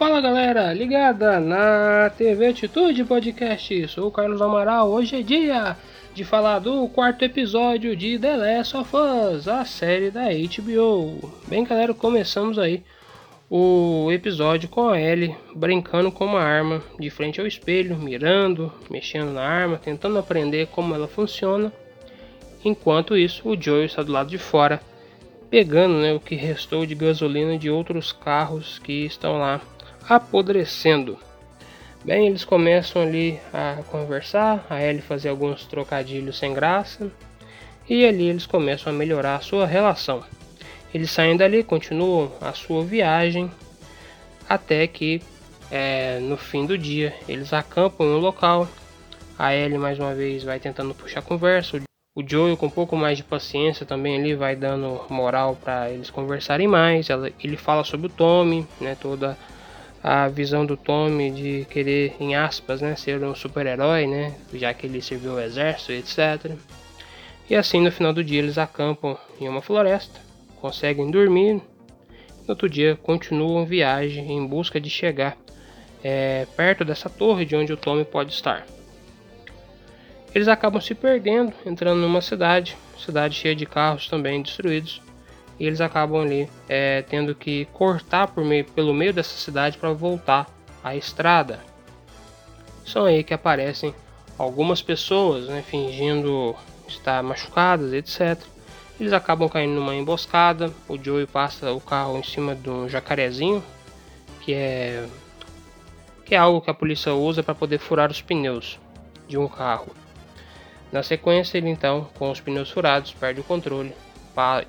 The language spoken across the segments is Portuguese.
Fala galera, ligada na TV Atitude Podcast. Sou o Carlos Amaral. Hoje é dia de falar do quarto episódio de The Last of Us, a série da HBO. Bem, galera, começamos aí o episódio com a Ellie brincando com uma arma de frente ao espelho, mirando, mexendo na arma, tentando aprender como ela funciona. Enquanto isso, o Joel está do lado de fora pegando né, o que restou de gasolina de outros carros que estão lá apodrecendo. Bem, eles começam ali a conversar, a Ellie fazer alguns trocadilhos sem graça, e ali eles começam a melhorar a sua relação. Eles saem dali, continuam a sua viagem, até que é, no fim do dia eles acampam um local. A Ellie mais uma vez vai tentando puxar conversa, o Joel com um pouco mais de paciência também ali vai dando moral para eles conversarem mais. ele fala sobre o Tommy, né, toda a visão do Tommy de querer, em aspas, né, ser um super-herói, né, já que ele serviu o exército, etc. E assim no final do dia eles acampam em uma floresta, conseguem dormir. No outro dia continuam viagem em busca de chegar é, perto dessa torre de onde o Tommy pode estar eles acabam se perdendo, entrando numa cidade, cidade cheia de carros também destruídos, e eles acabam ali é, tendo que cortar por meio, pelo meio dessa cidade para voltar à estrada. São aí que aparecem algumas pessoas né, fingindo estar machucadas, etc. Eles acabam caindo numa emboscada. O Joey passa o carro em cima de um jacarezinho, que é que é algo que a polícia usa para poder furar os pneus de um carro. Na sequência, ele então, com os pneus furados, perde o controle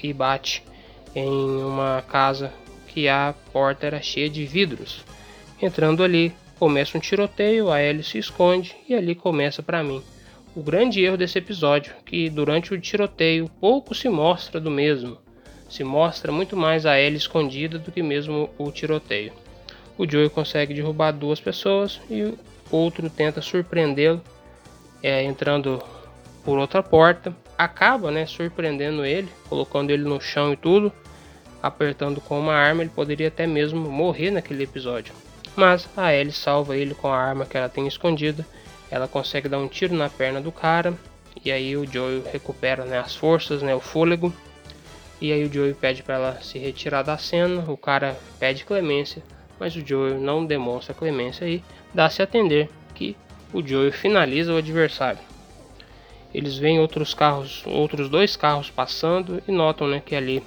e bate em uma casa que a porta era cheia de vidros. Entrando ali, começa um tiroteio, a Ellie se esconde e ali começa para mim o grande erro desse episódio, que durante o tiroteio pouco se mostra do mesmo. Se mostra muito mais a Ellie escondida do que mesmo o tiroteio. O Joey consegue derrubar duas pessoas e o outro tenta surpreendê-lo, é, entrando por outra porta, acaba né, surpreendendo ele, colocando ele no chão e tudo, apertando com uma arma, ele poderia até mesmo morrer naquele episódio. Mas a Ellie salva ele com a arma que ela tem escondida, ela consegue dar um tiro na perna do cara, e aí o Joey recupera né, as forças, né, o fôlego, e aí o Joey pede para ela se retirar da cena, o cara pede clemência, mas o Joey não demonstra clemência e dá-se a entender que o Joey finaliza o adversário eles veem outros carros, outros dois carros passando e notam né, que ali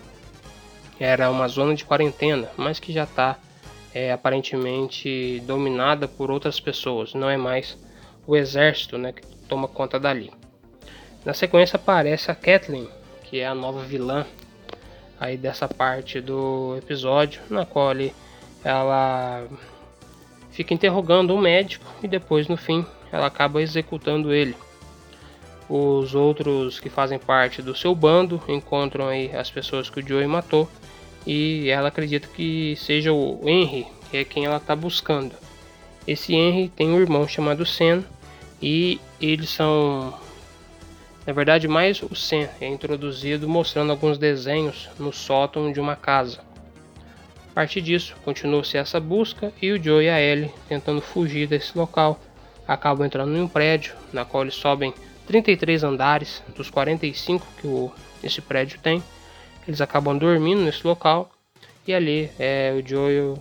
era uma zona de quarentena, mas que já está é, aparentemente dominada por outras pessoas, não é mais o exército né, que toma conta dali. Na sequência aparece a Kathleen, que é a nova vilã aí dessa parte do episódio, na qual ali, ela fica interrogando o médico e depois no fim ela acaba executando ele. Os outros que fazem parte do seu bando encontram aí as pessoas que o Joey matou e ela acredita que seja o Henry, que é quem ela está buscando. Esse Henry tem um irmão chamado Sen e eles são, na verdade, mais o Sen é introduzido mostrando alguns desenhos no sótão de uma casa. A partir disso, continua-se essa busca e o Joe e a Ellie, tentando fugir desse local, acabam entrando em um prédio na qual eles sobem 33 andares dos 45 que o, esse prédio tem. Eles acabam dormindo nesse local e ali é, o Joel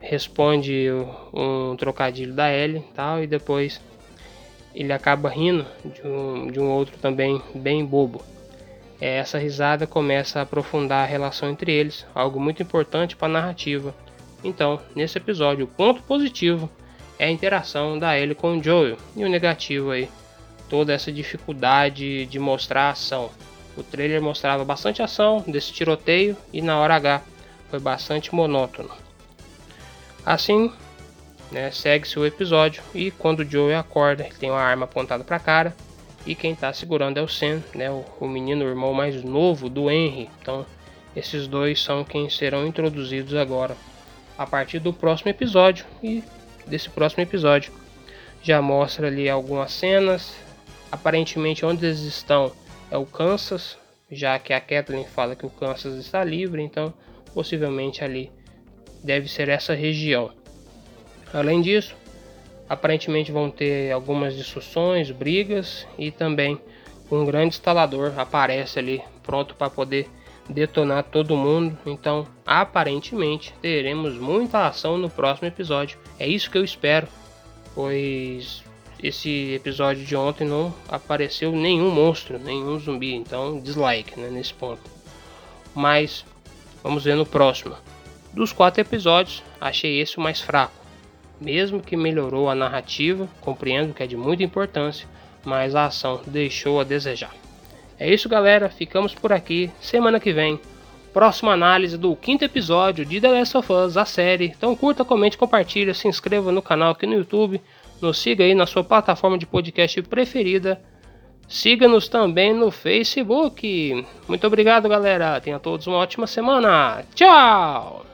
responde um trocadilho da Ellie tal, e depois ele acaba rindo de um, de um outro também bem bobo. É, essa risada começa a aprofundar a relação entre eles, algo muito importante para a narrativa. Então, nesse episódio, o ponto positivo é a interação da Ellie com o Joel e o negativo aí toda essa dificuldade de mostrar ação. O trailer mostrava bastante ação desse tiroteio e na hora H foi bastante monótono. Assim, né, segue-se o episódio e quando o Joey acorda, ele tem uma arma apontada para a cara e quem está segurando é o Sam, né, o, o menino, o irmão mais novo do Henry. Então, esses dois são quem serão introduzidos agora a partir do próximo episódio e desse próximo episódio já mostra ali algumas cenas Aparentemente, onde eles estão é o Kansas, já que a Kathleen fala que o Kansas está livre, então possivelmente ali deve ser essa região. Além disso, aparentemente vão ter algumas discussões, brigas e também um grande instalador aparece ali pronto para poder detonar todo mundo. Então, aparentemente, teremos muita ação no próximo episódio. É isso que eu espero, pois esse episódio de ontem não apareceu nenhum monstro, nenhum zumbi. Então, dislike né, nesse ponto. Mas vamos ver no próximo. Dos quatro episódios, achei esse o mais fraco. Mesmo que melhorou a narrativa, compreendo que é de muita importância, mas a ação deixou a desejar. É isso, galera. Ficamos por aqui. Semana que vem, próxima análise do quinto episódio de The Last of Us, a série. Então curta, comente, compartilha, se inscreva no canal aqui no YouTube, nos siga aí na sua plataforma de podcast preferida. Siga-nos também no Facebook. Muito obrigado, galera. Tenha todos uma ótima semana. Tchau!